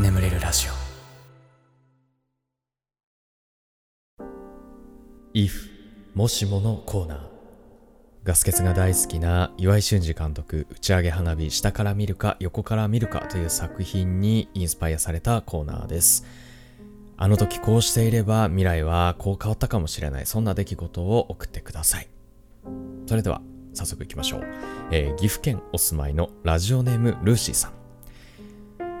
眠れるラジオ。If もしものコーナー。ガス欠が大好きな岩井俊二監督打ち上げ花火下から見るか横から見るかという作品にインスパイアされたコーナーです。あの時こうしていれば未来はこう変わったかもしれない。そんな出来事を送ってください。それでは早速いきましょう、えー岐阜県お住まいのラジオネームルーシーさん。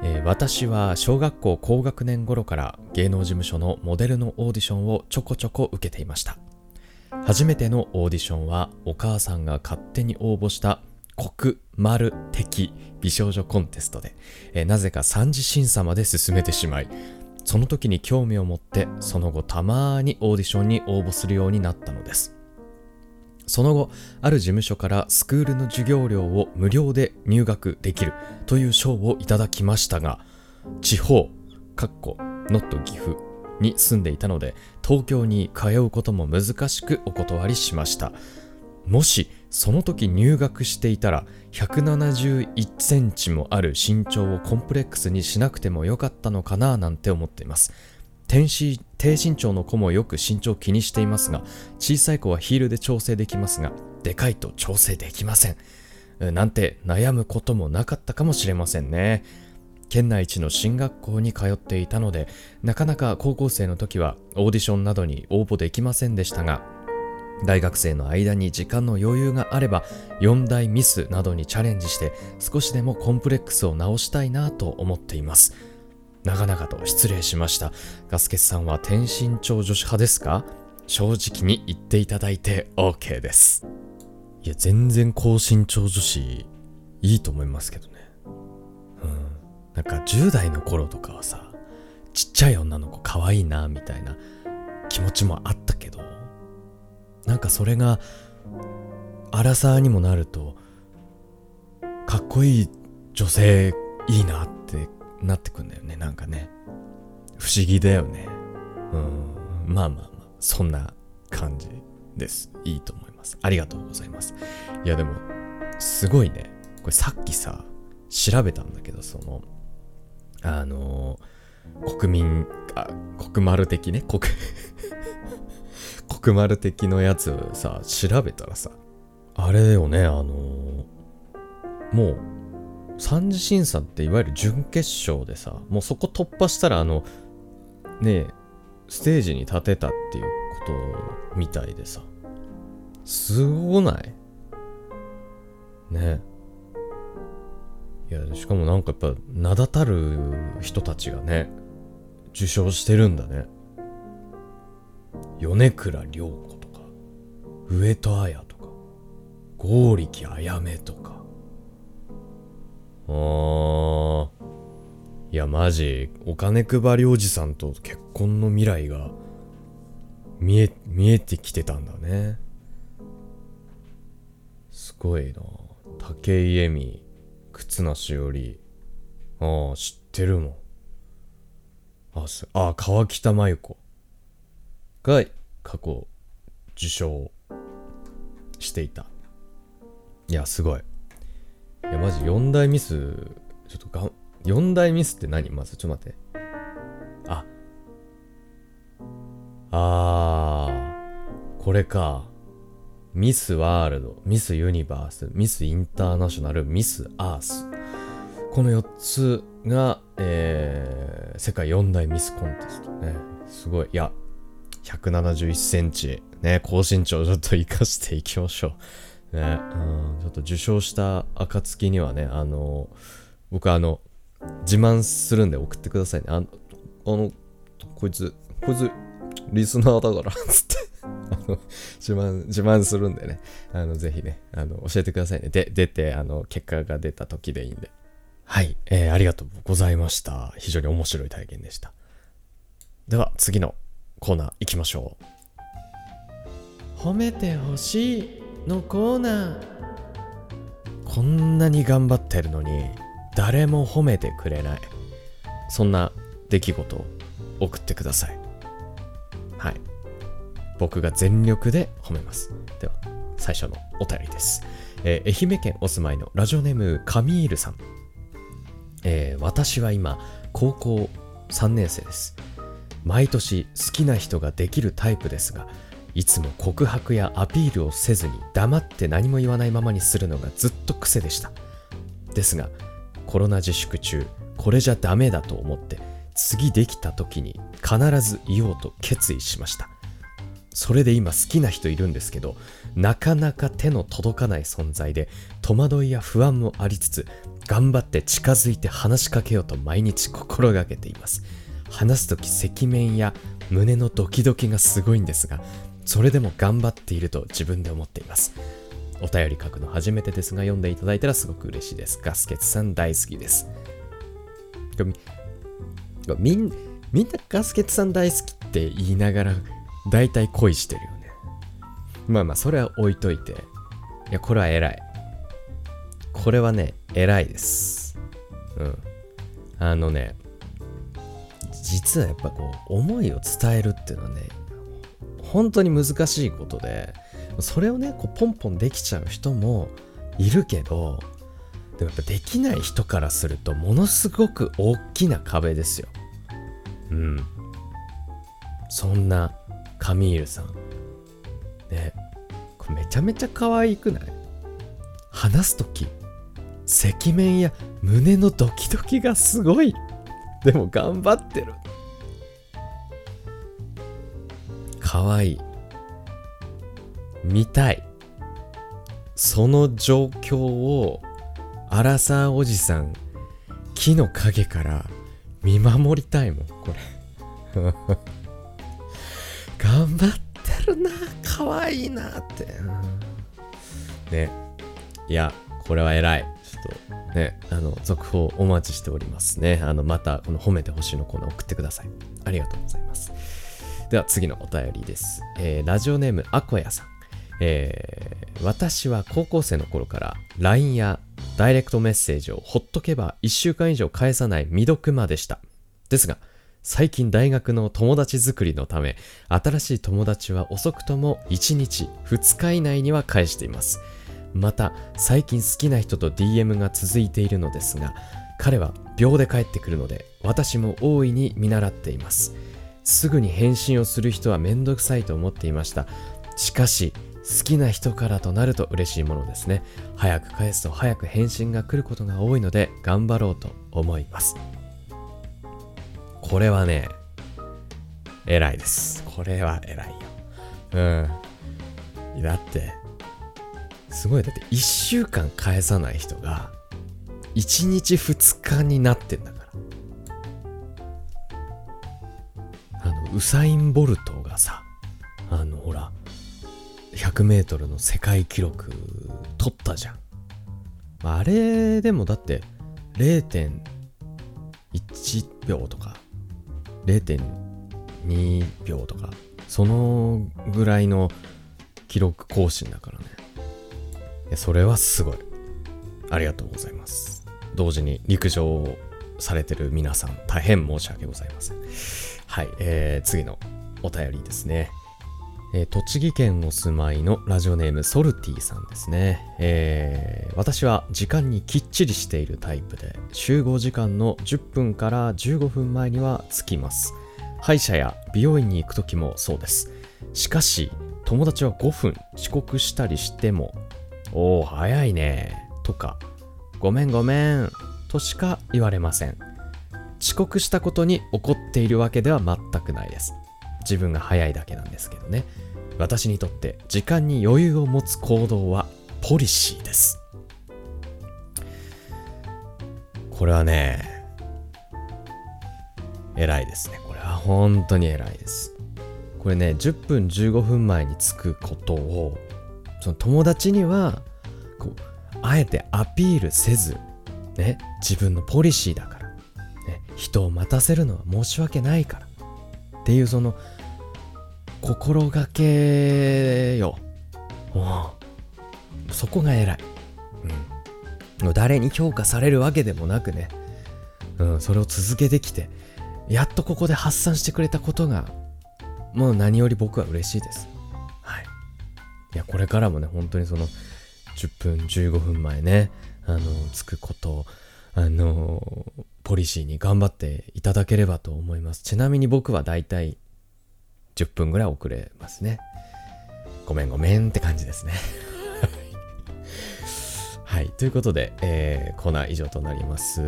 えー私は小学校高学年頃から芸能事務所のモデルのオーディションをちょこちょこ受けていました。初めてのオーディションはお母さんが勝手に応募した国丸的美少女コンテストで、えーなぜか三次審査まで進めてしまいその時に興味を持ってその後たまにオーディションに応募するようになったのです。その後、ある事務所からスクールの授業料を無料で入学できるという賞をいただきましたが、地方、かっこ、ノット岐阜に住んでいたので、東京に通うことも難しくお断りしました。もし、その時入学していたら、171センチもある身長をコンプレックスにしなくてもよかったのかななんて思っています。低身低身長の子もよく身長気にしていますが小さい子はヒールで調整できますがでかいと調整できません。なんて悩むこともなかったかもしれませんね。県内一の進学校に通っていたのでなかなか高校生の時はオーディションなどに応募できませんでしたが大学生の間に時間の余裕があれば4大ミスなどにチャレンジして少しでもコンプレックスを直したいなと思っています。長々と失礼しました。ガスケツさんは天身長女子派ですか？正直に言っていただいて OK です。いや、全然高身長女子いいと思いますけどね。うん。なんか10代の頃とかはさ、ちっちゃい女の子可愛いな、みたいな気持ちもあったけど、なんかそれが、アラサーにもなると、かっこいい女性いいなってなってくんだよね。なんかね。不思議だよね。うん。まあまあまあ。そんな感じです。いいと思います。ありがとうございます。いやでもすごいね。これさっきさ調べたんだけどそのあの国民あ国丸的ね？国 国丸的のやつさ調べたらさあれだよね。あのもう三次審査っていわゆる準決勝でさもうそこ突破したらあのねえステージに立てたっていうことみたいでさ。すごない？ね。いやしかもなんかやっぱ名だたる人たちがね受賞してるんだね。米倉涼子とか上戸彩とか剛力あやめとか。あー。いやマジお金配りおじさんと結婚の未来が見え見えてきてたんだね。すごいな。武井絵美忽那しおり。ああ知ってるもん。あすあ川北真由子。が過去受賞していた。いやすごい。いや、マジ4大ミス、ちょっとがん、4大ミスって何？まず、ちょっと待って。あ。あー、これか。ミスワールド、ミスユニバース、ミスインターナショナル、ミスアース。この4つが、えー、世界4大ミスコンテストね。すごい。いや、171センチ、ね、高身長ちょっと活かしていきましょう。ね、うん、ちょっと受賞した暁にはね、あの、僕あの、自慢するんで送ってくださいね。あの、あのこいつ、こいつ、リスナーだから、つって、自慢、自慢するんでね、あの、ぜひね、あの、教えてくださいね。で、出て、あの、結果が出た時でいいんで。はい、えー、ありがとうございました。非常に面白い体験でした。では、次のコーナー行きましょう。褒めてほしいのコーナー。こんなに頑張ってるのに、誰も褒めてくれない。そんな出来事を送ってください。はい。僕が全力で褒めます。では、最初のお便りです。えー愛媛県お住まいのラジオネームカミールさん、えー私は今高校3年生です毎年好きな人ができるタイプですがいつも告白やアピールをせずに黙って何も言わないままにするのがずっと癖でした。ですがコロナ自粛中これじゃダメだと思って次できた時に必ず言おうと決意しました。それで今好きな人いるんですけどなかなか手の届かない存在で戸惑いや不安もありつつ頑張って近づいて話しかけようと毎日心がけています。話す時赤面や胸のドキドキがすごいんですがそれでも頑張っていると自分で思っています。お便り書くの初めてですが読んでいただいたらすごく嬉しいです。ガスケツさん大好きです。みんみんなガスケツさん大好きって言いながら大体恋してるよね。まあまあそれは置いといて。いやこれは偉い。これはね偉いです。うん。あのね実はやっぱこう思いを伝えるっていうのはね本当に難しいことでそれをねこうポンポンできちゃう人もいるけどでもやっぱできない人からするとものすごく大きな壁ですよ。うん。そんなカミールさん。ね。これめちゃめちゃ可愛くない？話す時赤面や胸のドキドキがすごい。でも頑張ってる。可愛い。い見たい。その状況をアラサーおじさん木の陰から見守りたいもんこれ。頑張ってるな可愛いなって。うんね。いやこれは偉い。ちょっとねあの続報お待ちしておりますね。あのまたこの褒めてほしいのコーナー送ってください。ありがとうございます。では次のお便りです、えーラジオネームアコヤさんえー私は高校生の頃から LINE やダイレクトメッセージをほっとけば1週間以上返さない未読魔でした。ですが、最近大学の友達作りのため、新しい友達は遅くとも1日、2日以内には返しています。また、最近好きな人と DM が続いているのですが、彼は秒で帰ってくるので、私も大いに見習っています。すぐに返信をする人はめんどくさいと思っていました。しかし、好きな人からとなると嬉しいものですね。早く返すと早く返信が来ることが多いので頑張ろうと思います。これはね、偉いです。これは偉いよ。うん。だって、すごい。だって1週間返さない人が1日2日になってんだかウサイン・ボルトがさ、あの、ほら、100メートルの世界記録取ったじゃん。あれでもだって0.1秒とか0.2秒とかそのぐらいの記録更新だからね。それはすごい。ありがとうございます。同時に陸上をされてる皆さん大変申し訳ございません。はい、えー、次のお便りですね。えー栃木県お住まいのラジオネームソルティさんですね、えー私は時間にきっちりしているタイプで集合時間の10分から15分前には着きます。歯医者や美容院に行く時もそうです。しかし友達は5分遅刻したりしてもおお早いねとかごめんごめんとしか言われません。遅刻したことに怒っているわけでは全くないです。自分が早いだけなんですけどね。私にとって時間に余裕を持つ行動はポリシーです。これはね偉いですね。これは本当に偉いです。これね10分15分前に着くことをその友達にはこうあえてアピールせずね自分のポリシーだから、人を待たせるのは申し訳ないからっていうその心がけよ。そこが偉い。うん。誰に評価されるわけでもなくね、うん、それを続けてきて、やっとここで発散してくれたことが、もう何より僕は嬉しいです。はい。いや、これからもね、本当にその、10分15分前ねあの着くことあのポリシーに頑張っていただければと思いますちなみに僕はだいたい10分ぐらい遅れますねごめんごめんって感じですね はい。ということで、えー、コーナー以上となります。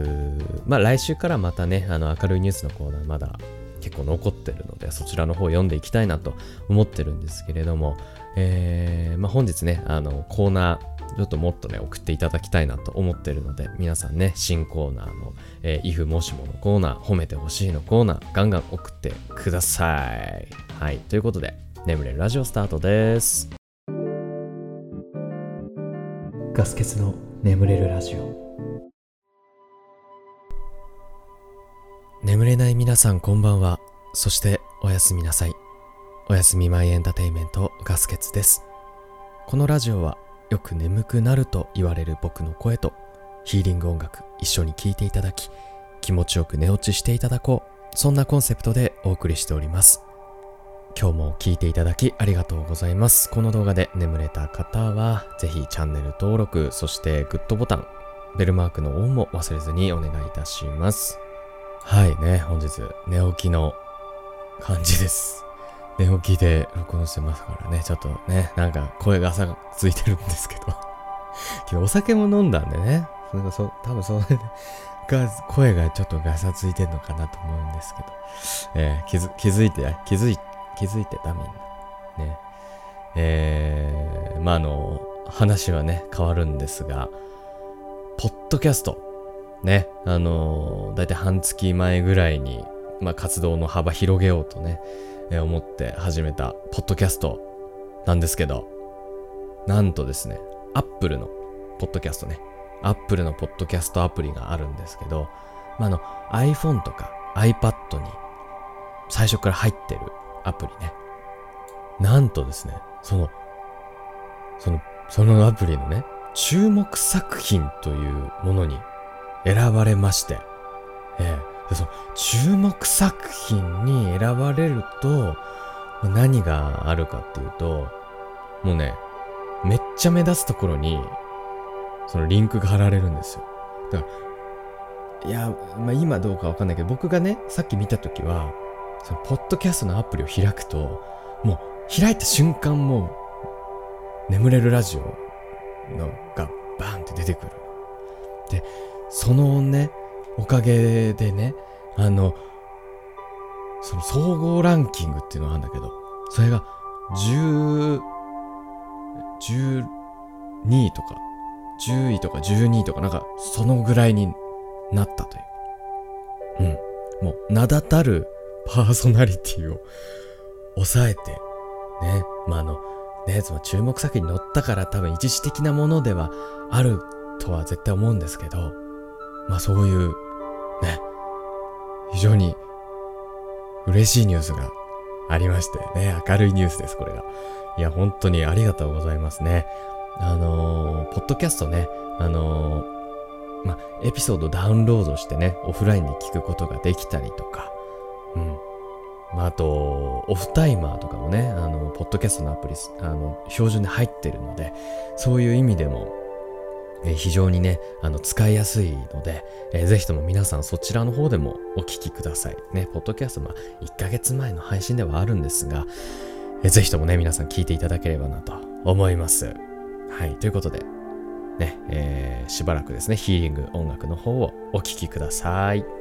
まあ来週からまたね、あの明るいニュースのコーナーまだ結構残ってるので、そちらの方読んでいきたいなと思ってるんですけれども、えー、まあ本日ね、あのコーナー、ちょっともっとね、送っていただきたいなと思ってるので、皆さんね、新コーナーの、えー、if もしものコーナー、褒めてほしいのコーナー、ガンガン送ってください。はい。ということで、眠れるラジオスタートです。ガス欠の眠れるラジオ眠れない皆さんこんばんはそしておやすみなさいおやすみマイエンターテイメントガス欠ですこのラジオはよく眠くなると言われる僕の声とヒーリング音楽一緒に聴いていただき気持ちよく寝落ちしていただこうそんなコンセプトでお送りしております今日も聞いていただきありがとうございます。この動画で眠れた方は、ぜひチャンネル登録、そしてグッドボタン、ベルマークのオンも忘れずにお願いいたします。はいね、本日寝起きの感じです。寝起きで録音してますからね、ちょっとね、なんか声が朝がついてるんですけど。けどお酒も飲んだんでね、なんかそ、多分それで、が、声がちょっとガサついてんのかなと思うんですけど、えー、気づ、気づいて、気づい、気づいてたみんな。ね。えー、まあ、あの、話はね、変わるんですが、ポッドキャスト。ね。あの、だいたい半月前ぐらいに、まあ、活動の幅広げようとね、え、思って始めた、ポッドキャストなんですけど、なんとですね、アップルのポッドキャストね、アップルのポッドキャストアプリがあるんですけど、まあ、の iPhone とか iPad に最初から入ってるアプリね。なんとですね、その、その、そのアプリのね、注目作品というものに選ばれまして、ええ、その注目作品に選ばれると、何があるかっていうと、もうね、めっちゃ目立つところに、そのリンクが貼られるんですよ。だから、いや、まあ今どうかわかんないけど、僕がね、さっき見たときは、そのポッドキャストのアプリを開くと、もう開いた瞬間もう眠れるラジオのがバーンって出てくる。で、そのね、おかげでね、あの、その総合ランキングっていうのがあるんだけど、それが10、12位とか、10位とか12位とか、なんかそのぐらいになったという。うん。もう名だたるパーソナリティを抑えて、ね、まあ、あの、ね、その注目作品に乗ったから多分一時的なものではあるとは絶対思うんですけど、まあそういう、ね、非常に嬉しいニュースがありましてね、明るいニュースです、これが。いや、本当にありがとうございますね。あのー、ポッドキャストね、あのー、ま、エピソードダウンロードしてね、オフラインで聞くことができたりとか、うん。まあ、あと、オフタイマーとかもね、あの、ポッドキャストのアプリ、あの、標準で入ってるので、そういう意味でも、え非常にね、あの、使いやすいので、えー、ぜひとも皆さんそちらの方でもお聞きください。ね、ポッドキャスト、まあ、1ヶ月前の配信ではあるんですが、えー、ぜひともね、皆さん聞いていただければなと思います。はい、ということで、ね、えー、しばらくですね、ヒーリング音楽の方をお聴きください。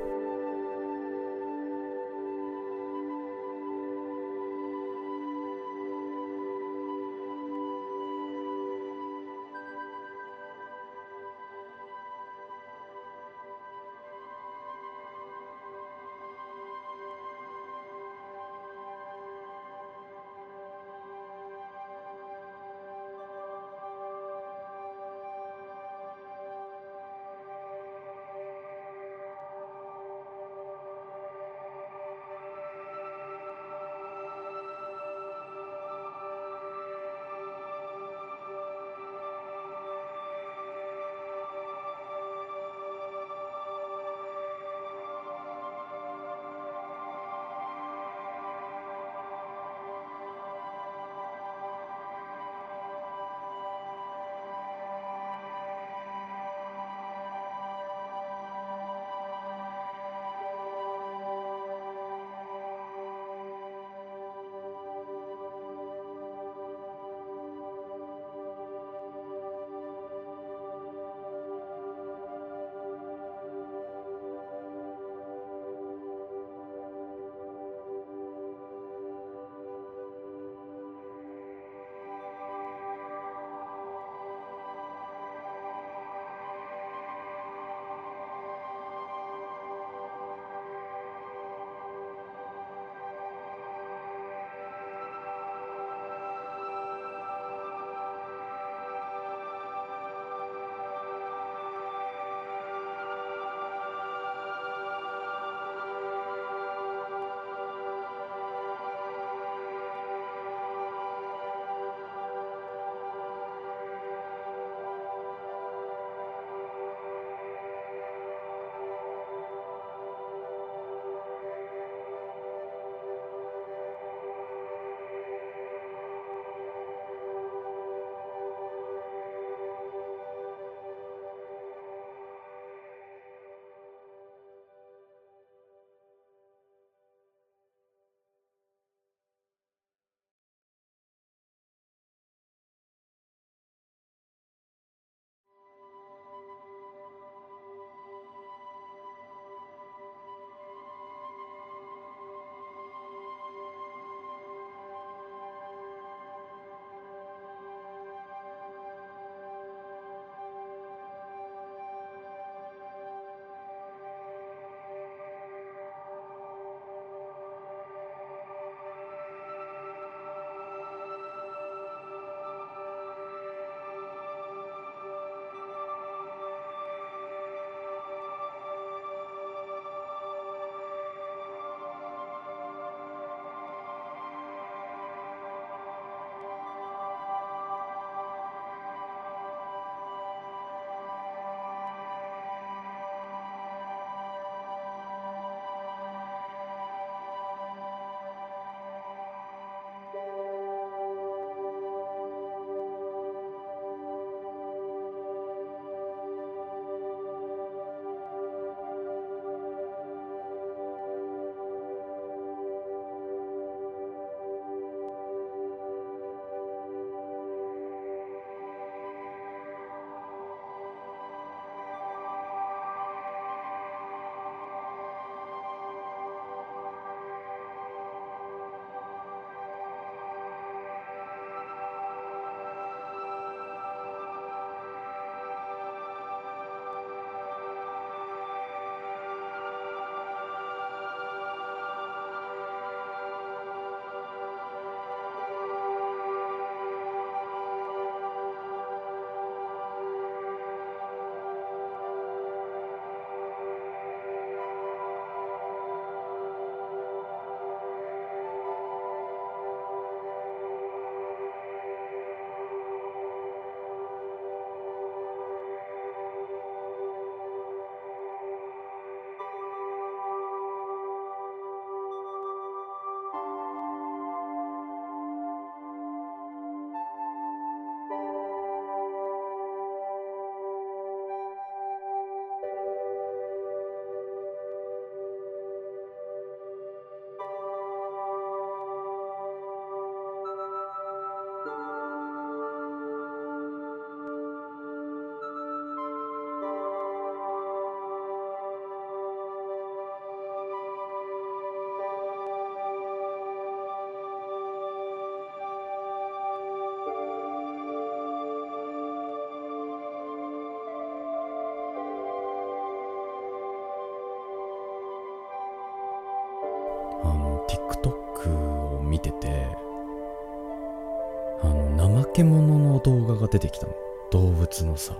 出てきたの。動物のさ。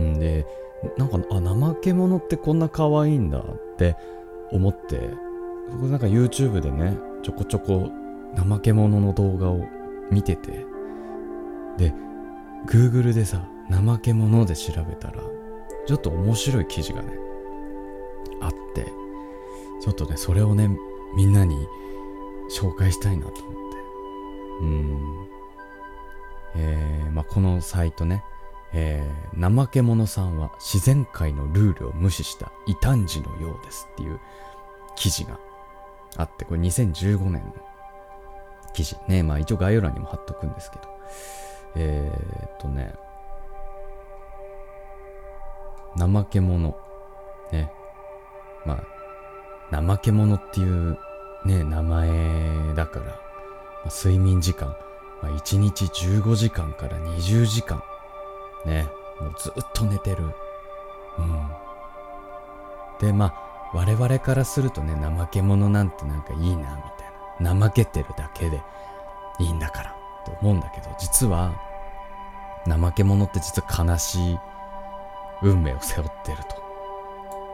んでなんかあ怠け者ってこんな可愛いんだって思って僕なんか YouTube でねちょこちょこ怠け者の動画を見ててで Google でさ怠け者で調べたらちょっと面白い記事がねあってちょっとねそれをねみんなに紹介したいなと思って。うん。えー、まあこのサイトねえー、怠け者さんは自然界のルールを無視した異端児のようですっていう記事があって、これ2015年の記事。ね、まあ一応概要欄にも貼っとくんですけど。えー、っとね、怠け者。ね。まあ、怠け者っていうね、名前だから、まあ、睡眠時間、まあ、1日15時間から20時間。ね、もうずっと寝てる。うん。で、まあ、我々からするとね、怠け者なんてなんかいいな、みたいな。怠けてるだけでいいんだから、と思うんだけど、実は、怠け者って実は悲しい運命を背負ってると。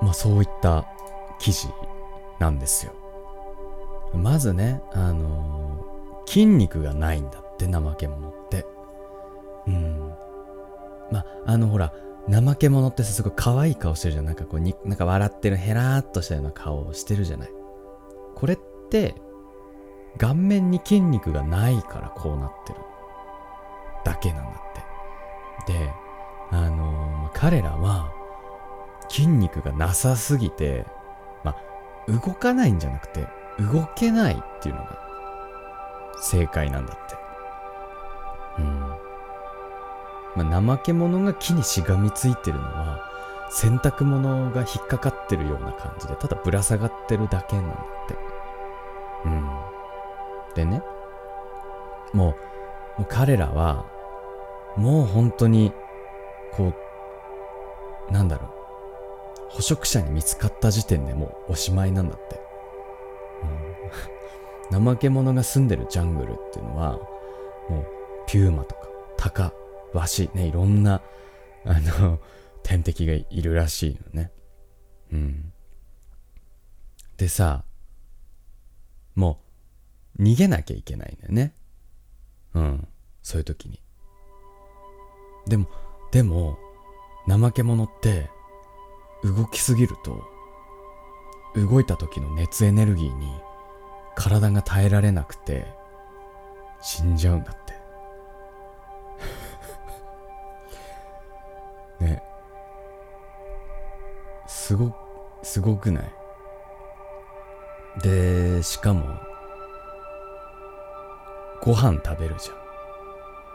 まあそういった記事なんですよ。まずね、あのー、筋肉がないんだって、怠け者って。うん。まあ、あのほら、怠け者ってすごい可愛い顔してるじゃん。なんかこうに、なんか笑ってるヘラーっとしたような顔をしてるじゃない。これって、顔面に筋肉がないからこうなってるだけなんだって。で、あのー、彼らは筋肉がなさすぎて、まあ、動かないんじゃなくて、動けないっていうのが正解なんだって。うん。まあ、怠け者が木にしがみついてるのは洗濯物が引っかかってるような感じでただぶら下がってるだけなんだって。うん。でねもうもう彼らはもう本当にこうなんだろう。捕食者に見つかった時点でもうおしまいなんだって、うん、怠け者が住んでるジャングルっていうのはもうピューマとかタカワシ、ね、いろんな、あの、天敵がいるらしいのね。うん。でさ、もう、逃げなきゃいけないんだよね。うん。そういう時に。でも、でも、怠け者って、動きすぎると、動いた時の熱エネルギーに体が耐えられなくて死んじゃうんだって。ね。すごすごくない？でしかもご飯食べるじ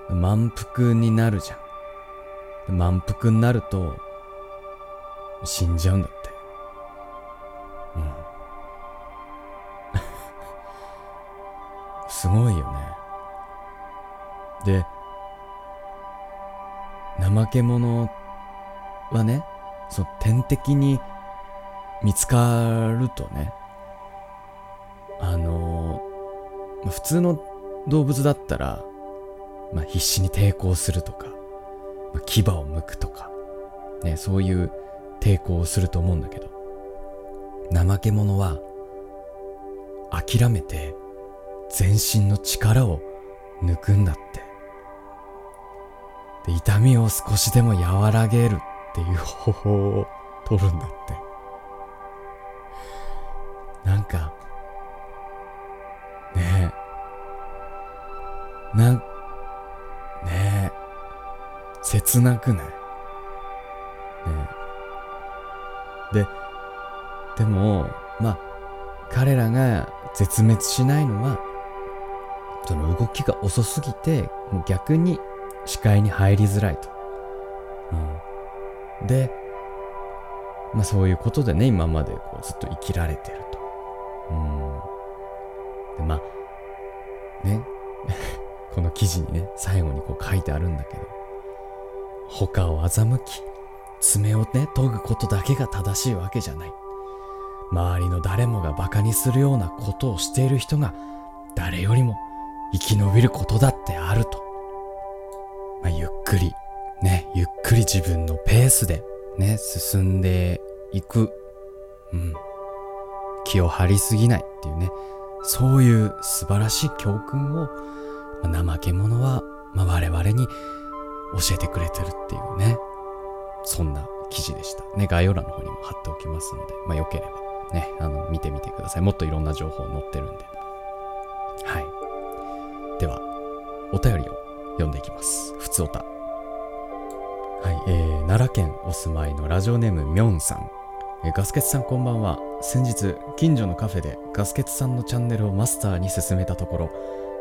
ゃん。満腹になるじゃん。満腹になると死んじゃうんだって。うん。すごいよね。で怠け者ってはね、その天敵に見つかるとね、あのー、普通の動物だったら、まあ、必死に抵抗するとか、まあ、牙を剥くとか、ね、そういう抵抗をすると思うんだけど、怠け者は、諦めて全身の力を抜くんだって。で、痛みを少しでも和らげるっていう方法を取るんだって。なんか、ねえ。なん、ねえ。切なくない？ねえ。で、でも、まあ、彼らが絶滅しないのは、その動きが遅すぎて、もう逆に視界に入りづらいと。うん。で、まあそういうことでね、今までこうずっと生きられてると。うん。で、まあ、ね、この記事にね、最後にこう書いてあるんだけど、他を欺き、爪をね、研ぐことだけが正しいわけじゃない。周りの誰もが馬鹿にするようなことをしている人が、誰よりも生き延びることだってあると。まゆっくり、ね、ゆっくり自分のペースで、ね、進んでいく。うん。気を張りすぎないっていうね、そういう素晴らしい教訓を、まあ、怠け者は、まあ、我々に教えてくれてるっていうね、そんな記事でした。ね、概要欄の方にも貼っておきますので、まあ、よければね、あの、見てみてください。もっといろんな情報載ってるんで。はい。では、お便りを読んでいきます。ふつおた。はい、えー、奈良県お住まいのラジオネームみょんさん。えー、ガスケツさんこんばんは。先日、近所のカフェでガスケツさんのチャンネルをマスターに勧めたところ、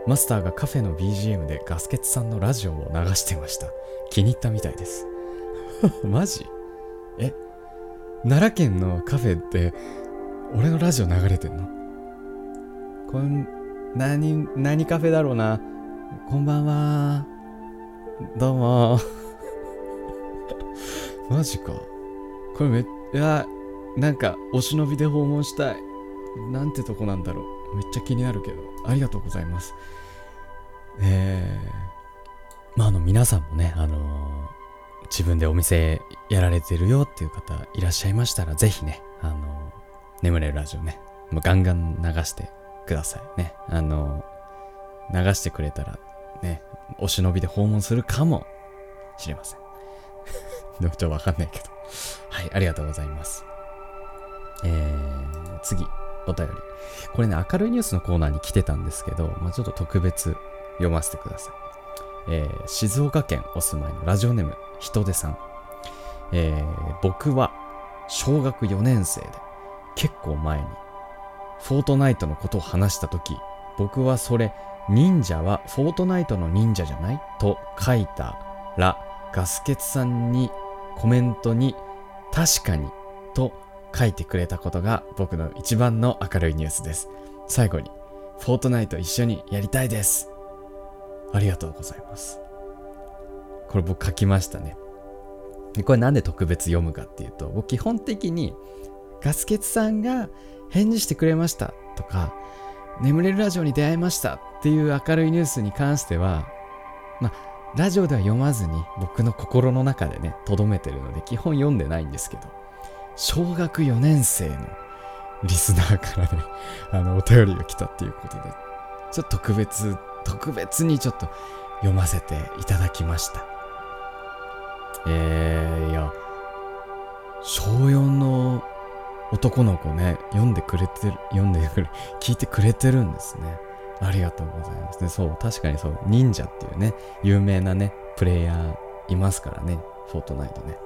マスターがカフェの BGM でガスケツさんのラジオを流してました。気に入ったみたいです。マジ？え？奈良県のカフェって俺のラジオ流れてんの？こん、何、何カフェだろうな。こんばんは。どうも。マジか。これめっ、いや、なんか、お忍びで訪問したい。なんてとこなんだろう。めっちゃ気になるけど。ありがとうございます。えー、まあ、あの、皆さんもね、あのー、自分でお店やられてるよっていう方いらっしゃいましたら、ぜひね、あのー眠れるラジオね、もうガンガン流してくださいね。あの、流してくれたらね、お忍びで訪問するかもしれません。でもちょっとわかんないけど。はい、ありがとうございます。えー、次、お便り。これね、明るいニュースのコーナーに来てたんですけど、まあ、ちょっと特別読ませてください。えー、静岡県お住まいのラジオネーム、ひとでさん。えー、僕は小学4年生で、結構前に、フォートナイトのことを話した時、僕はそれ、忍者はフォートナイトの忍者じゃない？と書いたら、ガスケツさんにコメントに、確かに、と書いてくれたことが僕の一番の明るいニュースです。最後に、フォートナイト一緒にやりたいです。ありがとうございます。これ僕書きましたね。これなんで特別読むかっていうと、僕基本的にガスケツさんが返事してくれましたとか、眠れるラジオに出会いましたっていう明るいニュースに関しては、まあ、ラジオでは読まずに僕の心の中でね、留めてるので基本読んでないんですけど、小学4年生のリスナーからね、あの、お便りが来たっていうことで、ちょっと特別、特別にちょっと読ませていただきました。えー、いや、小4の男の子ね、読んでくれてる、読んでくれ、聞いてくれてるんですね。ありがとうございますね。そう、確かにそう、忍者っていうね、有名なね、プレイヤーいますからね、フォートナイトね。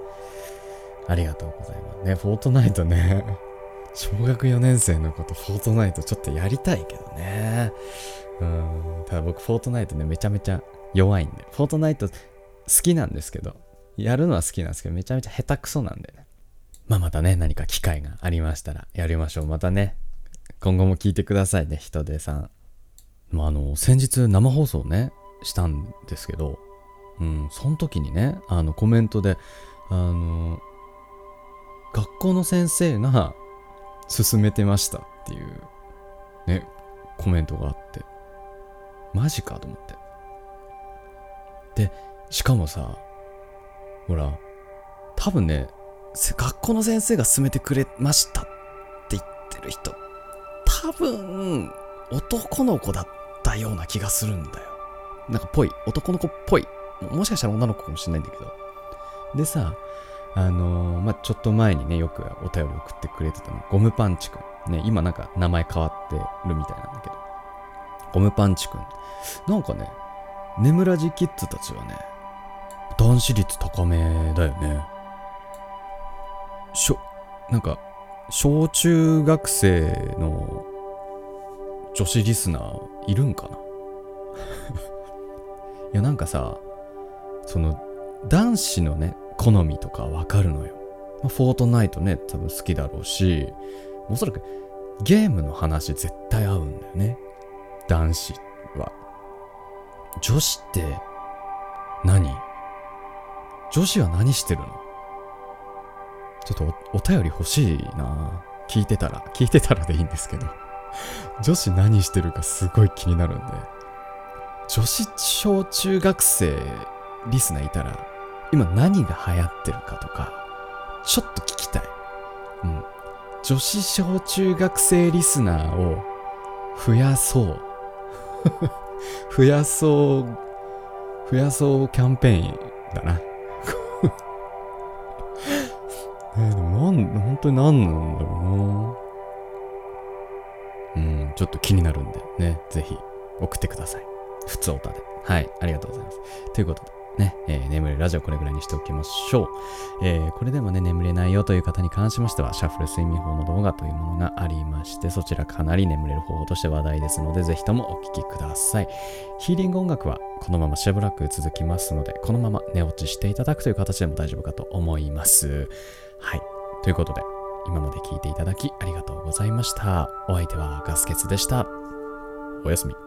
ありがとうございます。ね、フォートナイトね、小学4年生のこと、フォートナイトちょっとやりたいけどね。うん、ただ僕、フォートナイトね、めちゃめちゃ弱いんで、フォートナイト好きなんですけど、やるのは好きなんですけど、めちゃめちゃ下手くそなんでね。まあまたね、何か機会がありましたらやりましょう。またね、今後も聞いてくださいね、人手さん。まあ、あの、先日生放送ね、したんですけど、うん、その時にね、あの、コメントで、あの、学校の先生が勧めてましたっていう、ね、コメントがあって、マジかと思って。で、しかもさ、ほら、多分ね、学校の先生が勧めてくれましたって言ってる人、多分、男の子だったような気がするんだよ。なんかぽい。男の子っぽい。もしかしたら女の子かもしれないんだけど。でさ、あのー、まあ、ちょっと前にね、よくお便り送ってくれてたの、ゴムパンチくん。ね、今なんか名前変わってるみたいなんだけど。ゴムパンチくん。なんかね、眠らじキッズたちはね、男子率高めだよね。しょ、なんか、小中学生の女子リスナーいるんかな？いや、なんかさ、その、男子のね、好みとかわかるのよ。まフォートナイトね、多分好きだろうし、おそらくゲームの話絶対合うんだよね。男子は。女子って何？女子は何してるの？ちょっとお便り欲しいな聞いてたら、聞いてたらでいいんですけど。女子何してるかすごい気になるんで。女子小中学生リスナーいたら、今何が流行ってるかとか、ちょっと聞きたい。うん。女子小中学生リスナーを増やそう。増やそう、増やそうキャンペーンだな。え、でもなん、本当に何なんだろうな。ちょっと気になるんでね、ぜひ送ってください。普通おたで。はい、ありがとうございます。ということで、ね、えー、眠れラジオこれぐらいにしておきましょう。えー、これでもね、眠れないよという方に関しましては、シャッフル睡眠法の動画というものがありまして、そちらかなり眠れる方法として話題ですので、ぜひともお聴きください。ヒーリング音楽はこのまましばらく続きますので、このまま寝落ちしていただくという形でも大丈夫かと思います。はい。ということで、今まで聞いていただきありがとうございました。お相手はガスケツでした。おやすみ。